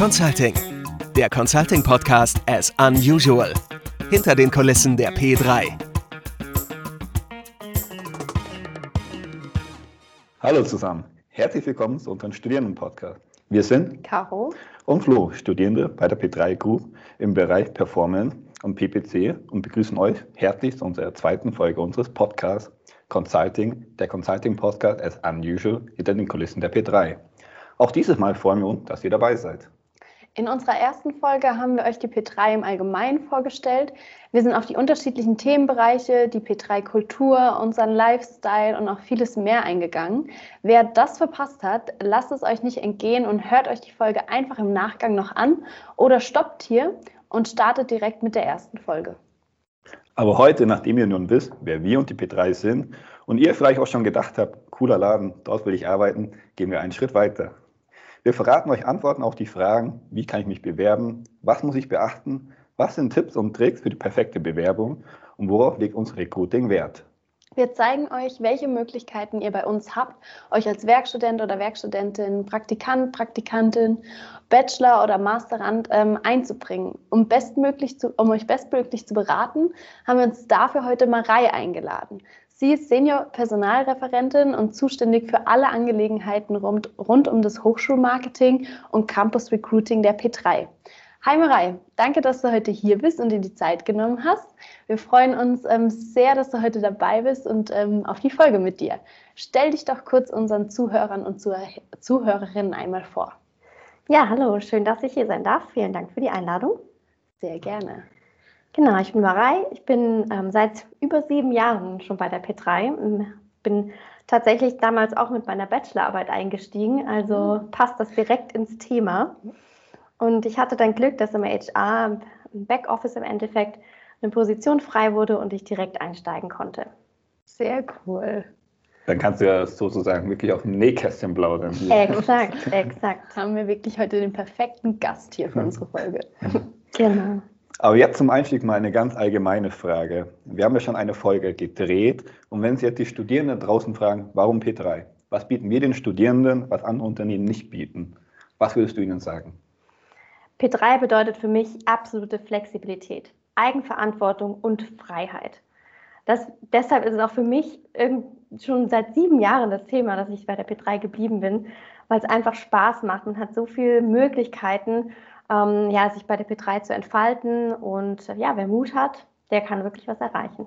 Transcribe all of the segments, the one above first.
Consulting. Der Consulting Podcast as unusual. Hinter den Kulissen der P3. Hallo zusammen. Herzlich willkommen zu unserem Studierenden-Podcast. Wir sind Caro und Flo, Studierende bei der P3 Group im Bereich Performance und PPC und begrüßen euch herzlich zu unserer zweiten Folge unseres Podcasts Consulting, der Consulting Podcast as unusual hinter den Kulissen der P3. Auch dieses Mal freuen wir uns, dass ihr dabei seid. In unserer ersten Folge haben wir euch die P3 im Allgemeinen vorgestellt. Wir sind auf die unterschiedlichen Themenbereiche, die P3-Kultur, unseren Lifestyle und auch vieles mehr eingegangen. Wer das verpasst hat, lasst es euch nicht entgehen und hört euch die Folge einfach im Nachgang noch an oder stoppt hier und startet direkt mit der ersten Folge. Aber heute, nachdem ihr nun wisst, wer wir und die P3 sind und ihr vielleicht auch schon gedacht habt, cooler Laden, dort will ich arbeiten, gehen wir einen Schritt weiter. Wir verraten euch Antworten auf die Fragen, wie kann ich mich bewerben, was muss ich beachten, was sind Tipps und Tricks für die perfekte Bewerbung und worauf legt uns Recruiting Wert. Wir zeigen euch, welche Möglichkeiten ihr bei uns habt, euch als Werkstudent oder Werkstudentin, Praktikant, Praktikantin, Bachelor oder Masterand ähm, einzubringen. Um, bestmöglich zu, um euch bestmöglich zu beraten, haben wir uns dafür heute Marei eingeladen. Sie ist Senior-Personalreferentin und zuständig für alle Angelegenheiten rund, rund um das Hochschulmarketing und Campus Recruiting der P3. Hi Marei, danke, dass du heute hier bist und dir die Zeit genommen hast. Wir freuen uns ähm, sehr, dass du heute dabei bist und ähm, auf die Folge mit dir. Stell dich doch kurz unseren Zuhörern und Zuh Zuhörerinnen einmal vor. Ja, hallo, schön, dass ich hier sein darf. Vielen Dank für die Einladung. Sehr gerne. Genau, ich bin Marei. Ich bin ähm, seit über sieben Jahren schon bei der P3. Ähm, bin tatsächlich damals auch mit meiner Bachelorarbeit eingestiegen, also mhm. passt das direkt ins Thema. Und ich hatte dann Glück, dass im HR, im Backoffice im Endeffekt, eine Position frei wurde und ich direkt einsteigen konnte. Sehr cool. Dann kannst du ja sozusagen wirklich auf dem Nähkästchen plaudern. Exakt, exakt. Haben wir wirklich heute den perfekten Gast hier für unsere Folge. Genau. Aber jetzt zum Einstieg mal eine ganz allgemeine Frage. Wir haben ja schon eine Folge gedreht und wenn Sie jetzt die Studierenden draußen fragen, warum P3? Was bieten wir den Studierenden, was andere Unternehmen nicht bieten? Was würdest du ihnen sagen? P3 bedeutet für mich absolute Flexibilität, Eigenverantwortung und Freiheit. Das, deshalb ist es auch für mich schon seit sieben Jahren das Thema, dass ich bei der P3 geblieben bin, weil es einfach Spaß macht. Man hat so viele Möglichkeiten ähm, ja, sich bei der P3 zu entfalten. Und ja, wer Mut hat, der kann wirklich was erreichen.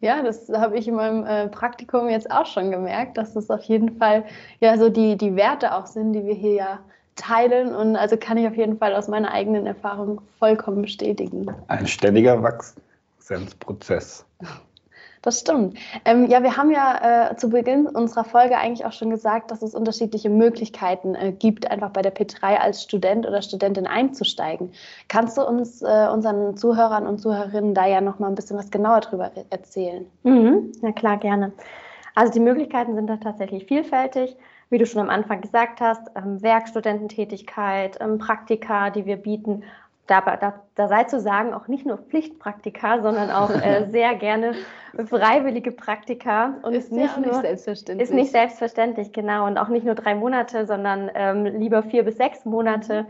Ja, das habe ich in meinem äh, Praktikum jetzt auch schon gemerkt, dass das auf jeden Fall ja so die, die Werte auch sind, die wir hier ja teilen. Und also kann ich auf jeden Fall aus meiner eigenen Erfahrung vollkommen bestätigen. Ein ständiger Wachstumsprozess. Das stimmt. Ähm, ja, wir haben ja äh, zu Beginn unserer Folge eigentlich auch schon gesagt, dass es unterschiedliche Möglichkeiten äh, gibt, einfach bei der P3 als Student oder Studentin einzusteigen. Kannst du uns, äh, unseren Zuhörern und Zuhörerinnen, da ja noch mal ein bisschen was genauer drüber erzählen? Mhm, na klar, gerne. Also die Möglichkeiten sind da tatsächlich vielfältig. Wie du schon am Anfang gesagt hast, ähm, Werkstudententätigkeit, ähm, Praktika, die wir bieten, da, da, da sei zu sagen, auch nicht nur Pflichtpraktika, sondern auch äh, sehr gerne freiwillige Praktika. Und ist nicht, ja nur, nicht selbstverständlich. Ist nicht selbstverständlich, genau. Und auch nicht nur drei Monate, sondern ähm, lieber vier bis sechs Monate. Mhm.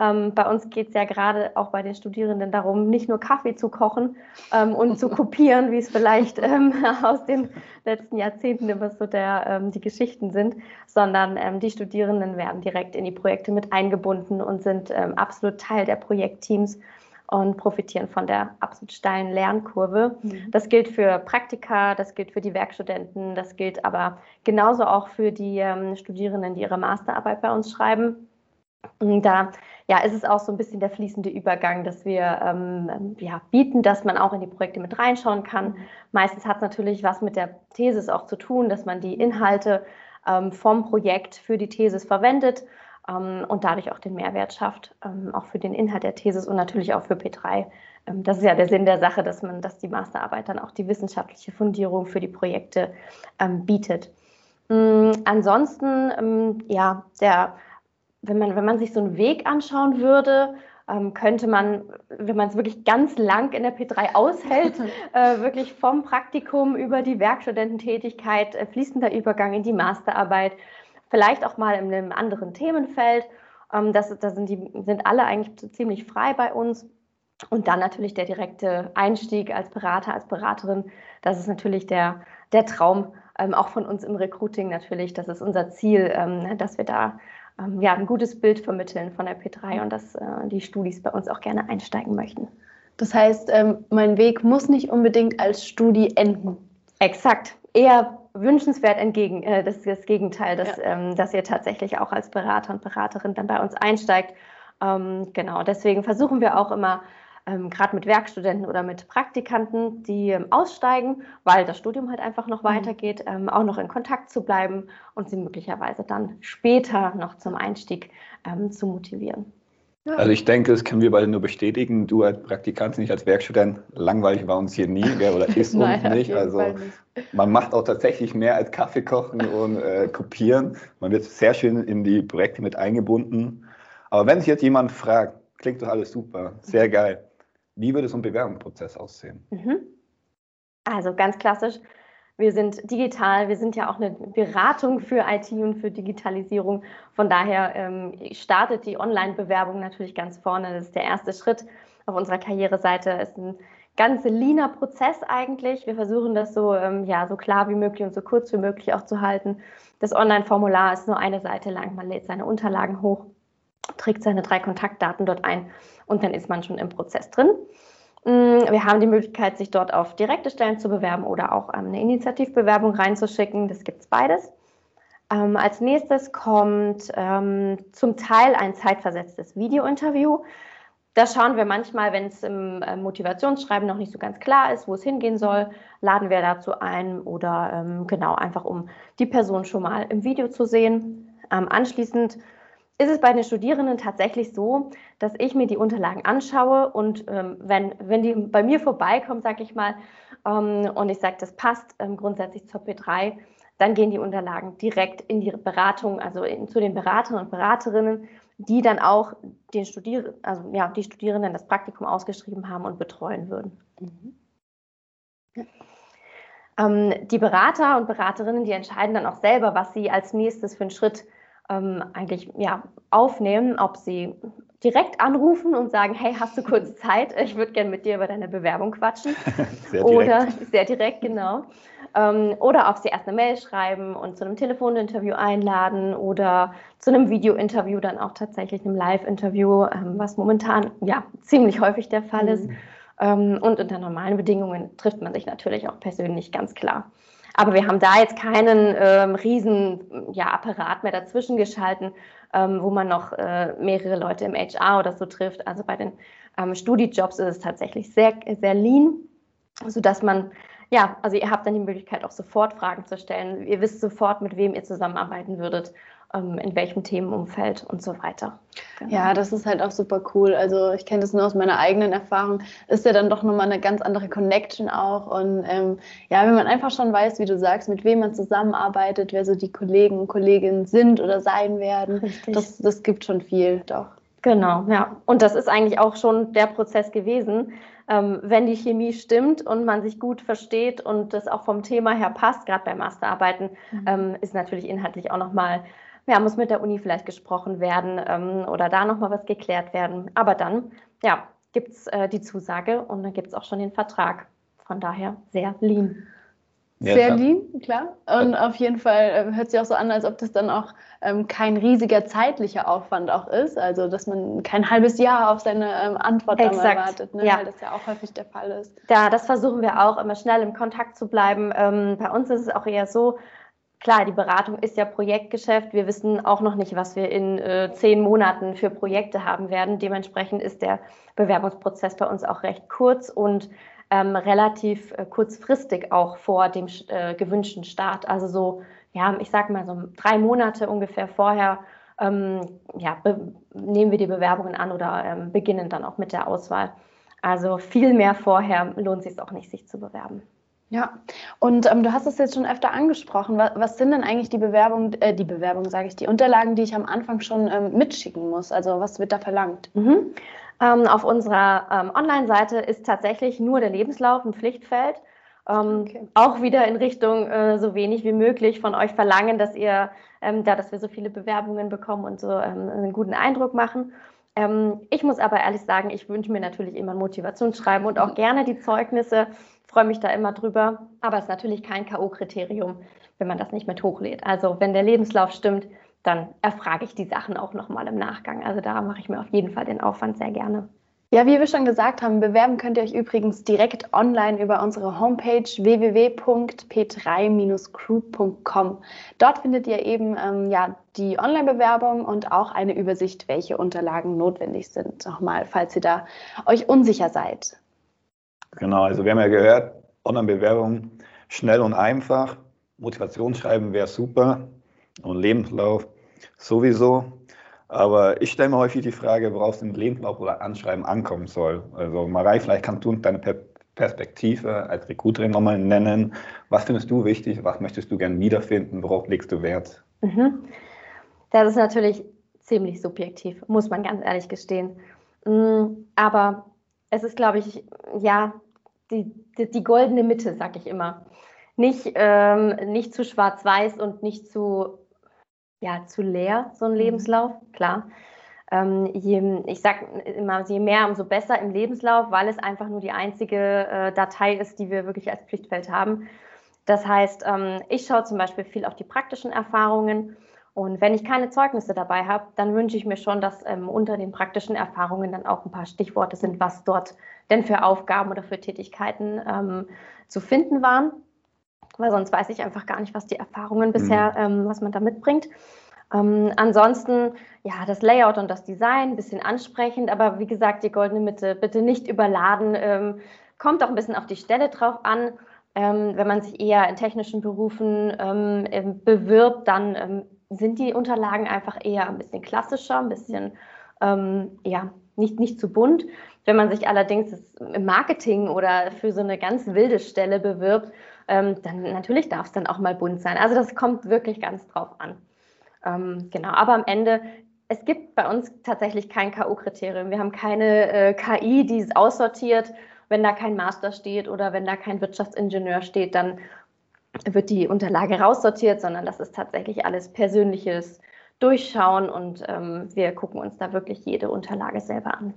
Ähm, bei uns geht es ja gerade auch bei den Studierenden darum, nicht nur Kaffee zu kochen ähm, und zu kopieren, wie es vielleicht ähm, aus den letzten Jahrzehnten immer so der, ähm, die Geschichten sind, sondern ähm, die Studierenden werden direkt in die Projekte mit eingebunden und sind ähm, absolut Teil der Projektteams und profitieren von der absolut steilen Lernkurve. Mhm. Das gilt für Praktika, das gilt für die Werkstudenten, das gilt aber genauso auch für die Studierenden, die ihre Masterarbeit bei uns schreiben. Und da ja, ist es auch so ein bisschen der fließende Übergang, dass wir ähm, ja, bieten, dass man auch in die Projekte mit reinschauen kann. Mhm. Meistens hat es natürlich was mit der Thesis auch zu tun, dass man die Inhalte ähm, vom Projekt für die Thesis verwendet ähm, und dadurch auch den Mehrwert schafft, ähm, auch für den Inhalt der Thesis und natürlich auch für P3. Ähm, das ist ja der Sinn der Sache, dass man, dass die Masterarbeit dann auch die wissenschaftliche Fundierung für die Projekte ähm, bietet. Mhm, ansonsten, ja, der wenn man, wenn man sich so einen Weg anschauen würde, ähm, könnte man, wenn man es wirklich ganz lang in der P3 aushält, äh, wirklich vom Praktikum über die Werkstudententätigkeit, äh, fließender Übergang in die Masterarbeit, vielleicht auch mal in einem anderen Themenfeld Ähm, das, da sind, die, sind alle eigentlich ziemlich frei bei uns. Und dann natürlich der direkte Einstieg als Berater, als Beraterin. Das ist natürlich der, der Traum, ähm, auch von uns im Recruiting natürlich. Das ist unser Ziel, ähm, dass wir da ähm, ja, ein gutes Bild vermitteln von der P3 und dass äh, die Studis bei uns auch gerne einsteigen möchten. Das heißt, ähm, mein Weg muss nicht unbedingt als Studi enden. Exakt. Eher wünschenswert entgegen, äh, das ist das Gegenteil, dass, ja. ähm, dass ihr tatsächlich auch als Berater und Beraterin dann bei uns einsteigt. Ähm, genau, deswegen versuchen wir auch immer, ähm, gerade mit Werkstudenten oder mit Praktikanten, die ähm, aussteigen, weil das Studium halt einfach noch mhm. weitergeht, ähm, auch noch in Kontakt zu bleiben und sie möglicherweise dann später noch zum Einstieg ähm, zu motivieren. Also ich denke, das können wir beide nur bestätigen. Du als Praktikant, nicht als Werkstudent, langweilig war uns hier nie gell, oder ist uns Nein, nicht. Also nicht. man macht auch tatsächlich mehr als Kaffee kochen und äh, kopieren. Man wird sehr schön in die Projekte mit eingebunden. Aber wenn sich jetzt jemand fragt, klingt doch alles super, sehr geil. Wie würde so ein Bewerbungsprozess aussehen? Mhm. Also ganz klassisch, wir sind digital, wir sind ja auch eine Beratung für IT und für Digitalisierung. Von daher ähm, startet die Online-Bewerbung natürlich ganz vorne. Das ist der erste Schritt auf unserer Karriereseite. Ist ein ganz leaner Prozess eigentlich. Wir versuchen das so, ähm, ja, so klar wie möglich und so kurz wie möglich auch zu halten. Das Online-Formular ist nur eine Seite lang. Man lädt seine Unterlagen hoch, trägt seine drei Kontaktdaten dort ein und dann ist man schon im Prozess drin. Mm, wir haben die Möglichkeit, sich dort auf direkte Stellen zu bewerben oder auch ähm, eine Initiativbewerbung reinzuschicken. Das gibt es beides. Ähm, als nächstes kommt ähm, zum Teil ein zeitversetztes Videointerview. Da schauen wir manchmal, wenn es im äh, Motivationsschreiben noch nicht so ganz klar ist, wo es hingehen soll, laden wir dazu ein oder genau einfach, um die Person schon mal im Video zu sehen. Anschließend ist es bei den Studierenden tatsächlich so, dass ich mir die Unterlagen anschaue und ähm, wenn, wenn die bei mir vorbeikommen, sage ich mal, ähm, und ich sage, das passt ähm, grundsätzlich zur P3, dann gehen die Unterlagen direkt in die Beratung, also in, zu den Beratern und Beraterinnen, die dann auch den Studier also, ja, die Studierenden das Praktikum ausgeschrieben haben und betreuen würden. Mhm. Ja. Ähm, die Berater und Beraterinnen, die entscheiden dann auch selber, was sie als nächstes für einen Schritt ähm, eigentlich ja, aufnehmen, ob sie direkt anrufen und sagen, hey, hast du kurz Zeit? Ich würde gerne mit dir über deine Bewerbung quatschen. sehr oder sehr direkt, genau. Ähm, oder ob sie erst eine Mail schreiben und zu einem Telefoninterview einladen oder zu einem Videointerview, dann auch tatsächlich einem Live-Interview, ähm, was momentan ja ziemlich häufig der Fall mhm. ist. Ähm, und unter normalen Bedingungen trifft man sich natürlich auch persönlich ganz klar. Aber wir haben da jetzt keinen ähm, riesen ja, Apparat mehr dazwischen geschalten, ähm, wo man noch äh, mehrere Leute im HR oder so trifft. Also bei den ähm, Studijobs ist es tatsächlich sehr, sehr lean, sodass man, ja, also ihr habt dann die Möglichkeit auch sofort Fragen zu stellen. Ihr wisst sofort, mit wem ihr zusammenarbeiten würdet in welchem Themenumfeld und so weiter. Genau. Ja, das ist halt auch super cool. Also ich kenne das nur aus meiner eigenen Erfahrung. Ist ja dann doch nochmal eine ganz andere Connection auch. Und ähm, ja, wenn man einfach schon weiß, wie du sagst, mit wem man zusammenarbeitet, wer so die Kollegen und Kolleginnen sind oder sein werden, das, das gibt schon viel, doch. Genau, ja. Und das ist eigentlich auch schon der Prozess gewesen. Ähm, wenn die Chemie stimmt und man sich gut versteht und das auch vom Thema her passt, gerade bei Masterarbeiten, mhm. ähm, ist natürlich inhaltlich auch nochmal ja, muss mit der Uni vielleicht gesprochen werden ähm, oder da nochmal was geklärt werden. Aber dann, ja, gibt es äh, die Zusage und dann gibt es auch schon den Vertrag. Von daher sehr lean. Ja, sehr lean, klar. Und auf jeden Fall äh, hört sich auch so an, als ob das dann auch ähm, kein riesiger zeitlicher Aufwand auch ist. Also, dass man kein halbes Jahr auf seine ähm, Antwort erwartet, ne? ja. weil das ja auch häufig der Fall ist. Ja, das versuchen wir auch, immer schnell im Kontakt zu bleiben. Ähm, bei uns ist es auch eher so, klar, die Beratung ist ja Projektgeschäft. Wir wissen auch noch nicht, was wir in äh, zehn Monaten für Projekte haben werden. Dementsprechend ist der Bewerbungsprozess bei uns auch recht kurz und ähm, relativ äh, kurzfristig auch vor dem äh, gewünschten Start. Also so, ja, ich sag mal so drei Monate ungefähr vorher ähm, ja, nehmen wir die Bewerbungen an oder ähm, beginnen dann auch mit der Auswahl. Also viel mehr vorher lohnt es sich auch nicht, sich zu bewerben. Ja, und ähm, du hast es jetzt schon öfter angesprochen. Was, was sind denn eigentlich die Bewerbungen, äh, die Bewerbung, sage ich, die Unterlagen, die ich am Anfang schon ähm, mitschicken muss? Also was wird da verlangt? Mhm. Ähm, auf unserer ähm, Online-Seite ist tatsächlich nur der Lebenslauf ein Pflichtfeld. Ähm, okay. Auch wieder in Richtung äh, so wenig wie möglich von euch verlangen, dass ihr, ähm, da, dass wir so viele Bewerbungen bekommen und so einen guten Eindruck machen. Ähm, ich muss aber ehrlich sagen, ich wünsche mir natürlich immer ein Motivationsschreiben und auch mhm. gerne die Zeugnisse. Freue mich da immer drüber. Aber es ist natürlich kein K.O.-Kriterium, wenn man das nicht mit hochlädt. Also wenn der Lebenslauf stimmt, dann erfrage ich die Sachen auch nochmal im Nachgang. Also da mache ich mir auf jeden Fall den Aufwand sehr gerne. Ja, wie wir schon gesagt haben, bewerben könnt ihr euch übrigens direkt online über unsere Homepage www.p3-group.com. Dort findet ihr eben ähm, ja, die Online-Bewerbung und auch eine Übersicht, welche Unterlagen notwendig sind. Nochmal, falls ihr da euch unsicher seid. Genau, also wir haben ja gehört, Online-Bewerbung schnell und einfach. Motivationsschreiben wäre super und Lebenslauf sowieso. Aber ich stelle mir häufig die Frage, worauf es im Lebenslauf oder Anschreiben ankommen soll. Also Marei, vielleicht kannst du deine Perspektive als Recruiterin nochmal nennen. Was findest du wichtig? Was möchtest du gerne wiederfinden? Worauf legst du Wert? Mhm. Das ist natürlich ziemlich subjektiv, muss man ganz ehrlich gestehen. Mm, aber es ist, glaube ich, ja, die, die, die goldene Mitte, sag ich immer. Nicht, ähm, nicht zu schwarz-weiß und nicht zu ja, zu leer, so ein mhm. Lebenslauf, klar. Ähm, je, ich sage immer, je mehr, umso besser im Lebenslauf, weil es einfach nur die einzige äh, Datei ist, die wir wirklich als Pflichtfeld haben. Das heißt, ähm, ich schaue zum Beispiel viel auf die praktischen Erfahrungen. Und wenn ich keine Zeugnisse dabei habe, dann wünsche ich mir schon, dass ähm, unter den praktischen Erfahrungen dann auch ein paar Stichworte sind, was dort denn für Aufgaben oder für Tätigkeiten ähm, zu finden waren weil sonst weiß ich einfach gar nicht, was die Erfahrungen bisher, mhm. ähm, was man da mitbringt. Ähm, ansonsten, ja, das Layout und das Design, ein bisschen ansprechend, aber wie gesagt, die goldene Mitte bitte nicht überladen. Ähm, kommt auch ein bisschen auf die Stelle drauf an. Ähm, wenn man sich eher in technischen Berufen ähm, bewirbt, dann ähm, sind die Unterlagen einfach eher ein bisschen klassischer, ein bisschen, ähm, ja, nicht, nicht zu bunt. Wenn man sich allerdings im Marketing oder für so eine ganz wilde Stelle bewirbt, ähm, dann natürlich darf es dann auch mal bunt sein. Also das kommt wirklich ganz drauf an. Ähm, genau, aber am Ende, es gibt bei uns tatsächlich kein K.O.-Kriterium. Wir haben keine äh, KI, die es aussortiert. Wenn da kein Master steht oder wenn da kein Wirtschaftsingenieur steht, dann wird die Unterlage raussortiert, sondern das ist tatsächlich alles persönliches Durchschauen und ähm, wir gucken uns da wirklich jede Unterlage selber an.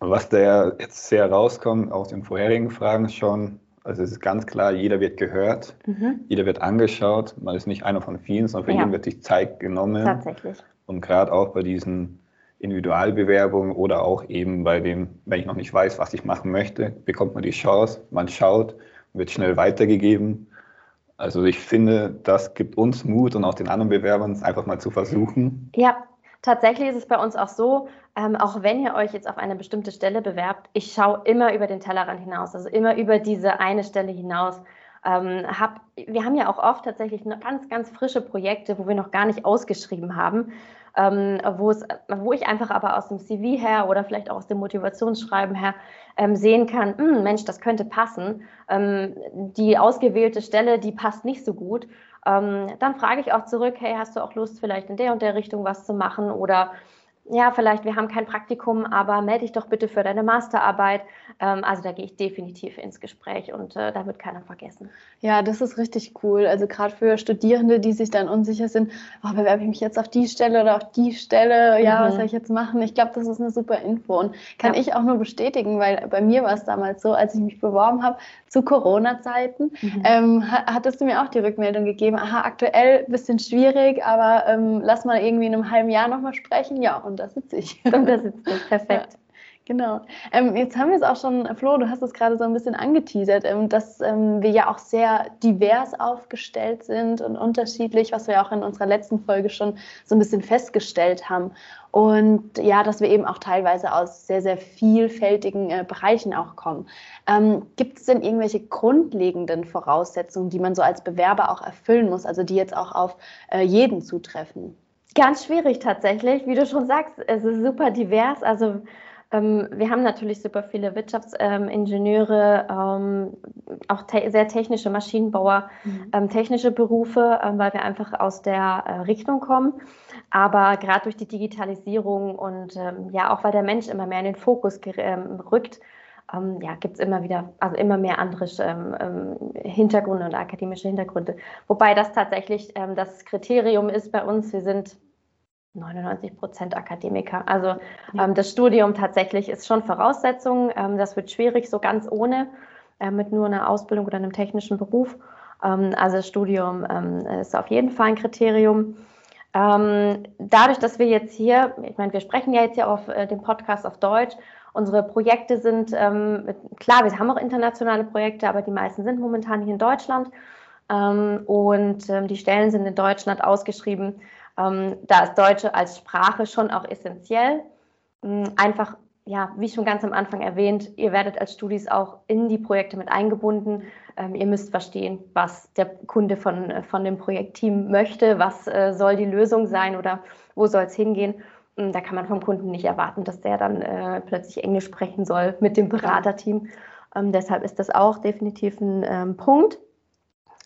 Was da jetzt sehr rauskommt aus den vorherigen Fragen schon, also es ist ganz klar, jeder wird gehört, mhm. jeder wird angeschaut. Man ist nicht einer von vielen, sondern für ja. jeden wird sich Zeit genommen. Tatsächlich. Und gerade auch bei diesen Individualbewerbungen oder auch eben bei dem, wenn ich noch nicht weiß, was ich machen möchte, bekommt man die Chance, man schaut, wird schnell weitergegeben. Also ich finde, das gibt uns Mut und auch den anderen Bewerbern, es einfach mal zu versuchen. Ja, tatsächlich ist es bei uns auch so, ähm, auch wenn ihr euch jetzt auf eine bestimmte Stelle bewerbt, ich schaue immer über den Tellerrand hinaus, also immer über diese eine Stelle hinaus. Ähm, hab, wir haben ja auch oft tatsächlich ganz, ganz frische Projekte, wo wir noch gar nicht ausgeschrieben haben, ähm, wo, es, wo ich einfach aber aus dem CV her oder vielleicht auch aus dem Motivationsschreiben her ähm, sehen kann, hm, Mensch, das könnte passen. Ähm, die ausgewählte Stelle, die passt nicht so gut. Ähm, dann frage ich auch zurück, hey, hast du auch Lust, vielleicht in der und der Richtung was zu machen oder ja, vielleicht, wir haben kein Praktikum, aber melde dich doch bitte für deine Masterarbeit. Ähm, also da gehe ich definitiv ins Gespräch und äh, da wird keiner vergessen. Ja, das ist richtig cool. Also gerade für Studierende, die sich dann unsicher sind, oh, bewerbe ich mich jetzt auf die Stelle oder auf die Stelle? Ja, mhm. was soll ich jetzt machen? Ich glaube, das ist eine super Info und kann ja. ich auch nur bestätigen, weil bei mir war es damals so, als ich mich beworben habe, zu Corona-Zeiten, mhm. ähm, hattest du mir auch die Rückmeldung gegeben, aha, aktuell ein bisschen schwierig, aber ähm, lass mal irgendwie in einem halben Jahr nochmal sprechen. Ja, und da sitze ich. Und da sitzt du, perfekt. Ja. Genau. Ähm, jetzt haben wir es auch schon, Flo, du hast es gerade so ein bisschen angeteasert, ähm, dass ähm, wir ja auch sehr divers aufgestellt sind und unterschiedlich, was wir auch in unserer letzten Folge schon so ein bisschen festgestellt haben. Und ja, dass wir eben auch teilweise aus sehr, sehr vielfältigen äh, Bereichen auch kommen. Ähm, gibt es denn irgendwelche grundlegenden Voraussetzungen, die man so als Bewerber auch erfüllen muss, also die jetzt auch auf äh, jeden zutreffen? Ganz schwierig tatsächlich. Wie du schon sagst, es ist super divers. Also ähm, wir haben natürlich super viele Wirtschaftsingenieure, ähm, auch te sehr technische Maschinenbauer, mhm. ähm, technische Berufe, ähm, weil wir einfach aus der äh, Richtung kommen. Aber gerade durch die Digitalisierung und ähm, ja auch weil der Mensch immer mehr in den Fokus ähm, rückt, ähm, ja, gibt es immer wieder, also immer mehr andere ähm, ähm, Hintergründe und akademische Hintergründe. Wobei das tatsächlich ähm, das Kriterium ist bei uns. Wir sind 99 Prozent Akademiker. Also ja. ähm, das Studium tatsächlich ist schon Voraussetzung. Ähm, das wird schwierig, so ganz ohne, äh, mit nur einer Ausbildung oder einem technischen Beruf. Also das Studium ist auf jeden Fall ein Kriterium. Dadurch, dass wir jetzt hier, ich meine, wir sprechen ja jetzt ja auf äh, dem Podcast auf Deutsch, unsere Projekte sind, ähm, klar, wir haben auch internationale Projekte, aber die meisten sind momentan hier in Deutschland. und die Stellen sind in Deutschland ausgeschrieben. Ähm, da ist Deutsche als Sprache schon auch essentiell. Ähm, einfach, ja, wie schon ganz am Anfang erwähnt, ihr werdet als Studis auch in die Projekte mit eingebunden. Ähm, ihr müsst verstehen, was der Kunde von, von dem Projektteam möchte, was äh, soll die Lösung sein oder wo soll es hingehen. Ähm, da kann man vom Kunden nicht erwarten, dass der dann äh, plötzlich Englisch sprechen soll mit dem Beraterteam. Ähm, deshalb ist das auch definitiv ein ähm, Punkt.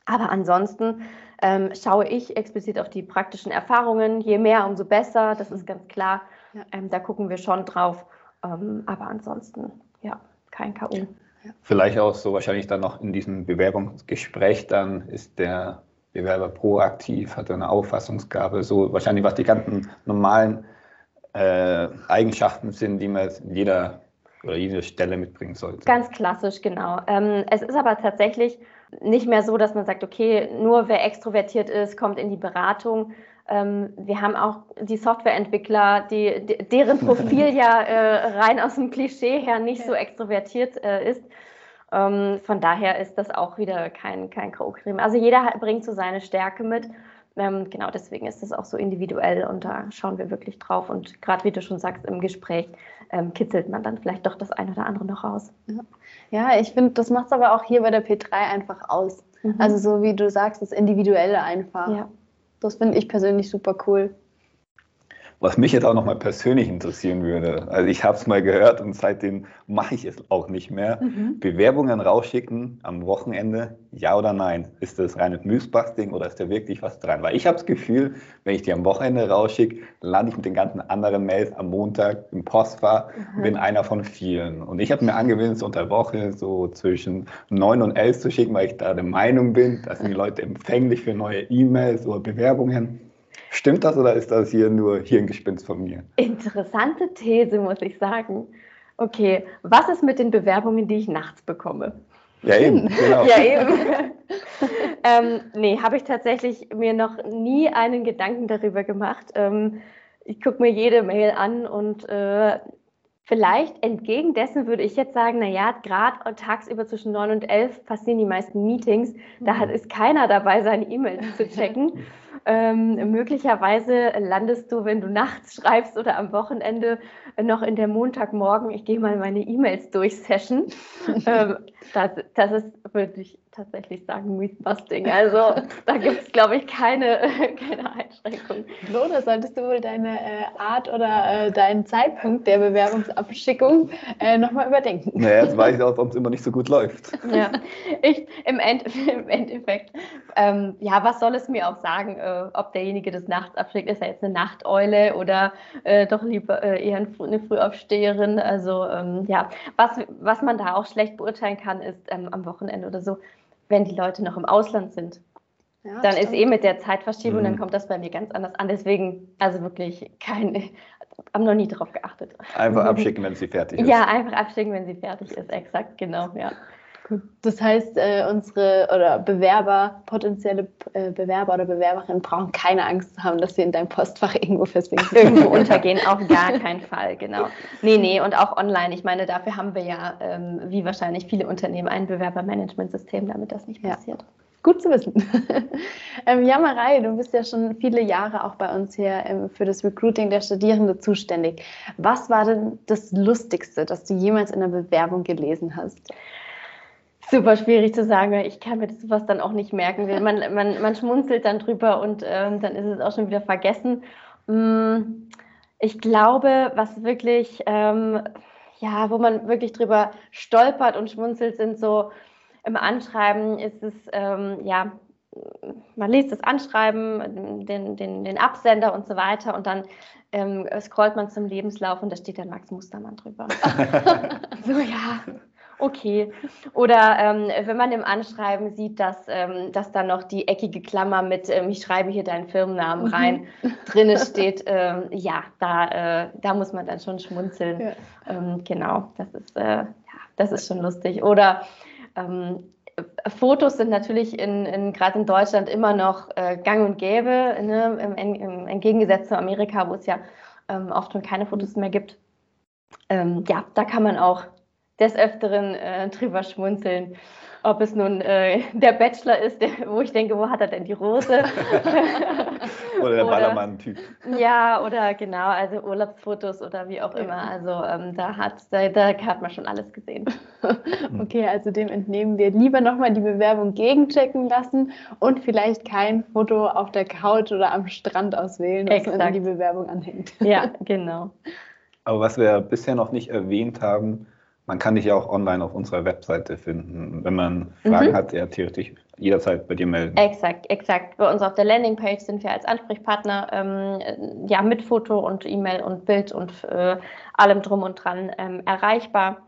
Aber ansonsten ähm, schaue ich explizit auf die praktischen Erfahrungen. Je mehr, umso besser, das ist ganz klar. Ja. Ähm, da gucken wir schon drauf. Ähm, aber ansonsten, ja, kein K.O. Vielleicht auch so wahrscheinlich dann noch in diesem Bewerbungsgespräch, dann ist der Bewerber proaktiv, hat eine Auffassungsgabe, so wahrscheinlich was die ganzen normalen äh, Eigenschaften sind, die man in jeder oder jede Stelle mitbringen sollte. Ganz klassisch, genau. Ähm, es ist aber tatsächlich nicht mehr so, dass man sagt, okay, nur wer extrovertiert ist, kommt in die Beratung. Ähm, wir haben auch die Softwareentwickler, die, deren Profil ja äh, rein aus dem Klischee her nicht so extrovertiert äh, ist. Ähm, von daher ist das auch wieder kein, kein K.O.-Creme. Also jeder bringt so seine Stärke mit. Ähm, genau deswegen ist das auch so individuell und da schauen wir wirklich drauf. Und gerade wie du schon sagst, im Gespräch ähm, kitzelt man dann vielleicht doch das eine oder andere noch raus. Ja, ja ich finde, das macht es aber auch hier bei der P3 einfach aus. Mhm. Also so wie du sagst, das Individuelle einfach. Ja. Das finde ich persönlich super cool. Was mich jetzt auch nochmal persönlich interessieren würde, also ich habe es mal gehört und seitdem mache ich es auch nicht mehr. Mhm. Bewerbungen rausschicken am Wochenende, ja oder nein? Ist das reines Müsbasting oder ist da wirklich was dran? Weil ich habe das Gefühl, wenn ich die am Wochenende rausschicke, lande ich mit den ganzen anderen Mails am Montag im Postfach, mhm. bin einer von vielen. Und ich habe mir angewöhnt, so unter Woche so zwischen 9 und 11 zu schicken, weil ich da der Meinung bin, dass die Leute empfänglich für neue E-Mails oder Bewerbungen. Stimmt das oder ist das hier nur Hirngespinst von mir? Interessante These, muss ich sagen. Okay, was ist mit den Bewerbungen, die ich nachts bekomme? Ja, eben, genau. ja, eben. ähm, nee, habe ich tatsächlich mir noch nie einen Gedanken darüber gemacht. Ähm, ich gucke mir jede Mail an und äh, vielleicht entgegen dessen würde ich jetzt sagen, naja, gerade tagsüber zwischen 9 und 11 passieren die meisten Meetings. Da mhm. hat, ist keiner dabei, seine E-Mails zu checken. Ähm, möglicherweise landest du, wenn du nachts schreibst oder am Wochenende, noch in der Montagmorgen, ich gehe mal meine E-Mails durch Session. ähm, das, das ist, würde ich tatsächlich sagen, Mythbusting. Also da gibt es, glaube ich, keine, keine Einschränkung. Flo, da solltest du wohl deine äh, Art oder äh, deinen Zeitpunkt der Bewerbungsabschickung äh, nochmal überdenken. Naja, jetzt weiß ich auch, warum es immer nicht so gut läuft. Ja, ich, im, End, im Endeffekt, ähm, ja, was soll es mir auch sagen, äh, ob derjenige das nachts abschickt, ist er jetzt eine Nachteule oder äh, doch lieber äh, eher eine Frühaufsteherin. Also ähm, ja, was, was man da auch schlecht beurteilen kann, ist ähm, am Wochenende oder so, wenn die Leute noch im Ausland sind. Ja, dann stimmt. ist eh mit der Zeitverschiebung, mhm. dann kommt das bei mir ganz anders an. Deswegen, also wirklich keine, haben noch nie darauf geachtet. Einfach abschicken, wenn sie fertig ist. Ja, einfach abschicken, wenn sie fertig ist, exakt, genau, ja. Das heißt, äh, unsere oder Bewerber, potenzielle äh, Bewerber oder Bewerberinnen brauchen keine Angst zu haben, dass sie in deinem Postfach irgendwo versinken. Irgendwo untergehen, auf gar keinen Fall, genau. Nee, nee, und auch online. Ich meine, dafür haben wir ja, ähm, wie wahrscheinlich viele Unternehmen, ein Bewerbermanagementsystem, damit das nicht passiert. Ja. Gut zu wissen. ähm, ja, Marei, du bist ja schon viele Jahre auch bei uns hier ähm, für das Recruiting der Studierenden zuständig. Was war denn das Lustigste, das du jemals in der Bewerbung gelesen hast? Super schwierig zu sagen, ich kann mir das sowas dann auch nicht merken. Man, man, man schmunzelt dann drüber und ähm, dann ist es auch schon wieder vergessen. Mm, ich glaube, was wirklich, ähm, ja, wo man wirklich drüber stolpert und schmunzelt, sind so im Anschreiben ist es, ähm, ja, man liest das Anschreiben, den, den, den Absender und so weiter und dann ähm, scrollt man zum Lebenslauf und da steht dann Max Mustermann drüber. so, ja, okay. Oder ähm, wenn man im Anschreiben sieht, dass, ähm, dass da noch die eckige Klammer mit ähm, ich schreibe hier deinen Firmennamen mhm. rein mhm. drin steht, ähm, ja, da, äh, da muss man dann schon schmunzeln. Ja. Ähm, genau, das ist, äh, ja, das ist schon lustig. Oder ähm, Fotos sind natürlich in, in gerade in Deutschland immer noch äh, gang und gäbe, ne? Im, im, im, Gegensatz zu Amerika, wo es ja ähm, oft schon keine Fotos mehr gibt. Ähm, ja, da kann man auch des Öfteren äh, drüber schmunzeln. Ob es nun äh, der Bachelor ist, der, wo ich denke, wo hat er denn die Rose? oder der Ballermann-Typ. Ja, oder genau, also Urlaubsfotos oder wie auch immer. Also ähm, da, hat, da, da hat man schon alles gesehen. okay, also dem entnehmen wir lieber nochmal die Bewerbung gegenchecken lassen und vielleicht kein Foto auf der Couch oder am Strand auswählen, was man die Bewerbung anhängt. ja, genau. Aber was wir bisher noch nicht erwähnt haben, man kann dich ja auch online auf unserer Webseite finden. Wenn man Fragen mhm. hat, ja theoretisch jederzeit bei dir melden. Exakt, exakt. Bei uns auf der Landingpage sind wir als Ansprechpartner ähm, ja mit Foto und E-Mail und Bild und äh, allem drum und dran ähm, erreichbar.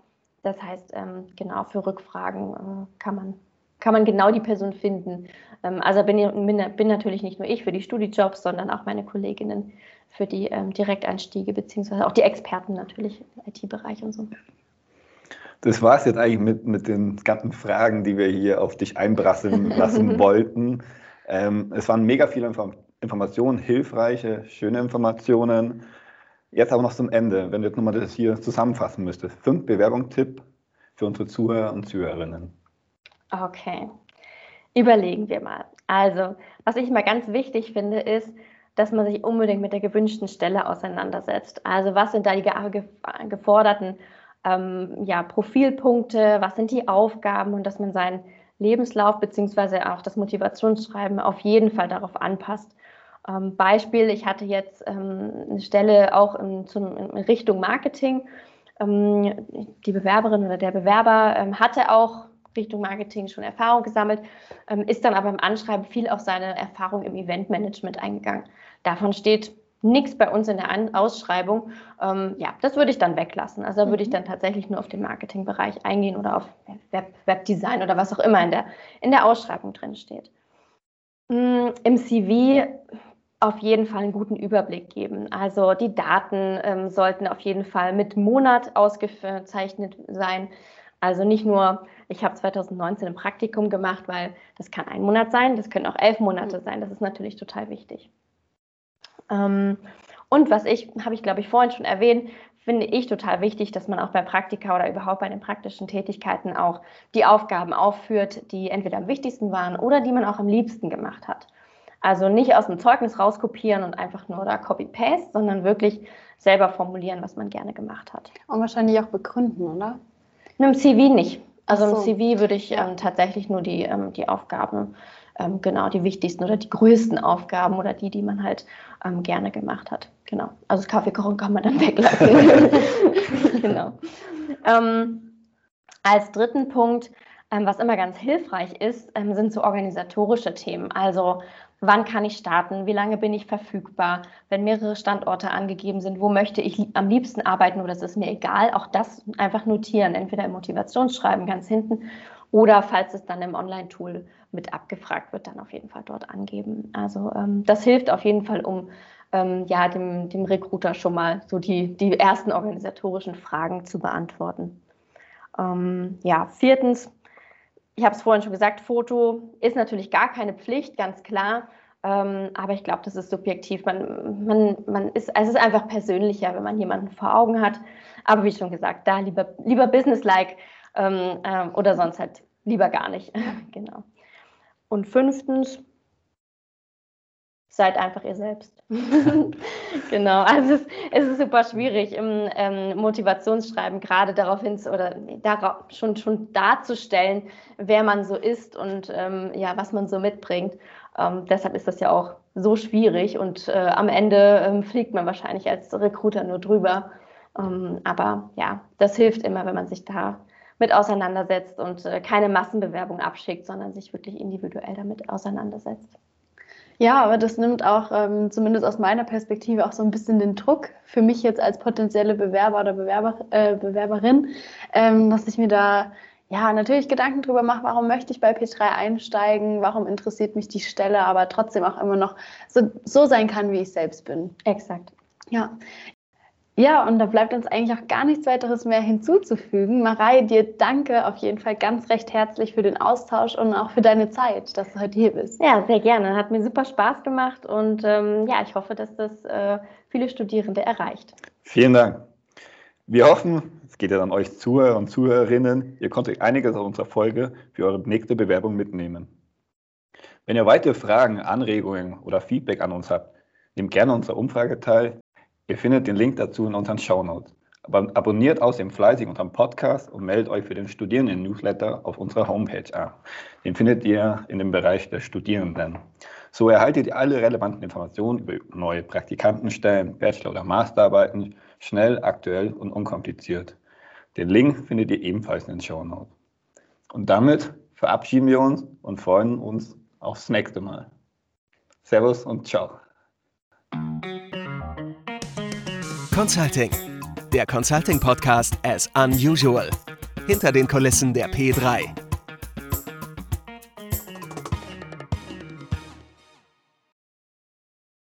Das heißt, ähm, genau für Rückfragen äh, kann man kann man genau die Person finden. Ähm, also bin, bin, bin, natürlich nicht nur ich für die Studijobs, sondern auch meine Kolleginnen für die ähm, Direkteinstiege, beziehungsweise auch die Experten natürlich im IT-Bereich und so das war es jetzt eigentlich mit, mit den ganzen Fragen, die wir hier auf dich einbrasseln lassen wollten. Ähm, es waren mega viele Inform Informationen, hilfreiche, schöne Informationen. Jetzt aber noch zum Ende, wenn du jetzt nochmal das hier zusammenfassen müsstest. Fünf Bewerbungstipp für unsere Zuhörer und Zuhörerinnen. Okay, überlegen wir mal. Also, was ich mal ganz wichtig finde, ist, dass man sich unbedingt mit der gewünschten Stelle auseinandersetzt. Also, was sind da die geforderten ähm, ja, Profilpunkte, was sind die Aufgaben und dass man seinen Lebenslauf beziehungsweise auch das Motivationsschreiben auf jeden Fall darauf anpasst. Ähm, Beispiel, ich hatte jetzt ähm, eine Stelle auch in, zum, in Richtung Marketing. Ähm, die Bewerberin oder der Bewerber ähm, hatte auch Richtung Marketing schon Erfahrung gesammelt, ähm, ist dann aber im Anschreiben viel auf seine Erfahrung im Eventmanagement eingegangen. Davon steht nichts bei uns in der Ausschreibung. Ähm, ja, das würde ich dann weglassen. Also da würde ich mhm. dann tatsächlich nur auf den Marketingbereich eingehen oder auf Web, Webdesign oder was auch immer in der, in der Ausschreibung drin steht. Mm, Im CV auf jeden Fall einen guten Überblick geben. Also die Daten ähm, sollten auf jeden Fall mit Monat ausgezeichnet sein. Also nicht nur, ich habe 2019 ein Praktikum gemacht, weil das kann ein Monat sein, das können auch elf Monate mhm. sein. Das ist natürlich total wichtig. Ähm, und was ich, habe ich glaube ich vorhin schon erwähnt, finde ich total wichtig, dass man auch bei Praktika oder überhaupt bei den praktischen Tätigkeiten auch die Aufgaben aufführt, die entweder am wichtigsten waren oder die man auch am liebsten gemacht hat. Also nicht aus dem Zeugnis rauskopieren und einfach nur da Copy-Paste, sondern wirklich selber formulieren, was man gerne gemacht hat. Und wahrscheinlich auch begründen, oder? Im CV nicht. Also so. im CV würde ich ähm, tatsächlich nur die, ähm, die Aufgaben ähm, genau die wichtigsten oder die größten Aufgaben oder die, die man halt ähm, gerne gemacht hat. Genau. Also das Kaffeekochen kann man dann weglassen. genau. Ähm, als dritten Punkt, ähm, was immer ganz hilfreich ist, ähm, sind so organisatorische Themen. Also wann kann ich starten, wie lange bin ich verfügbar, wenn mehrere Standorte angegeben sind, wo möchte ich am liebsten arbeiten oder ist es mir egal, auch das einfach notieren, entweder im Motivationsschreiben ganz hinten oder falls es dann im Online-Tool mit abgefragt wird, dann auf jeden Fall dort angeben. Also ähm, das hilft auf jeden Fall, um ähm, ja, dem, dem Recruiter schon mal so die, die ersten organisatorischen Fragen zu beantworten. Ähm, ja, viertens, ich habe es vorhin schon gesagt, Foto ist natürlich gar keine Pflicht, ganz klar. Ähm, aber ich glaube, das ist subjektiv. Man, man, man ist, also es ist einfach persönlicher, wenn man jemanden vor Augen hat. Aber wie schon gesagt, da lieber, lieber businesslike ähm, ähm, oder sonst halt lieber gar nicht. genau. Und fünftens, seid einfach ihr selbst. genau, also es, es, ist super schwierig im ähm, Motivationsschreiben gerade darauf hin oder darauf, schon, schon darzustellen, wer man so ist und ähm, ja, was man so mitbringt. Ähm, deshalb ist das ja auch so schwierig und äh, am Ende ähm, fliegt man wahrscheinlich als Recruiter nur drüber. Ähm, aber ja, das hilft immer, wenn man sich da mit auseinandersetzt und äh, keine Massenbewerbung abschickt, sondern sich wirklich individuell damit auseinandersetzt. Ja, aber das nimmt auch ähm, zumindest aus meiner Perspektive auch so ein bisschen den Druck für mich jetzt als potenzielle Bewerber oder Bewerber, äh, Bewerberin, ähm, dass ich mir da ja natürlich Gedanken drüber mache, warum möchte ich bei P3 einsteigen, warum interessiert mich die Stelle, aber trotzdem auch immer noch so, so sein kann, wie ich selbst bin. Exakt. Ja, ja, und da bleibt uns eigentlich auch gar nichts weiteres mehr hinzuzufügen. Marei, dir danke auf jeden Fall ganz recht herzlich für den Austausch und auch für deine Zeit, dass du heute hier bist. Ja, sehr gerne. Hat mir super Spaß gemacht und ähm, ja, ich hoffe, dass das äh, viele Studierende erreicht. Vielen Dank. Wir hoffen, es geht ja an euch Zuhörer und Zuhörerinnen, ihr konntet einiges aus unserer Folge für eure nächste Bewerbung mitnehmen. Wenn ihr weitere Fragen, Anregungen oder Feedback an uns habt, nehmt gerne unsere Umfrage teil Ihr findet den Link dazu in unseren Shownotes. Aber abonniert außerdem fleißig unseren Podcast und meldet euch für den Studierenden-Newsletter auf unserer Homepage an. Den findet ihr in dem Bereich der Studierenden. So erhaltet ihr alle relevanten Informationen über neue Praktikantenstellen, Bachelor- oder Masterarbeiten schnell, aktuell und unkompliziert. Den Link findet ihr ebenfalls in den Shownotes. Und damit verabschieden wir uns und freuen uns aufs nächste Mal. Servus und ciao. Consulting. Der Consulting Podcast as unusual. Hinter den Kulissen der P3.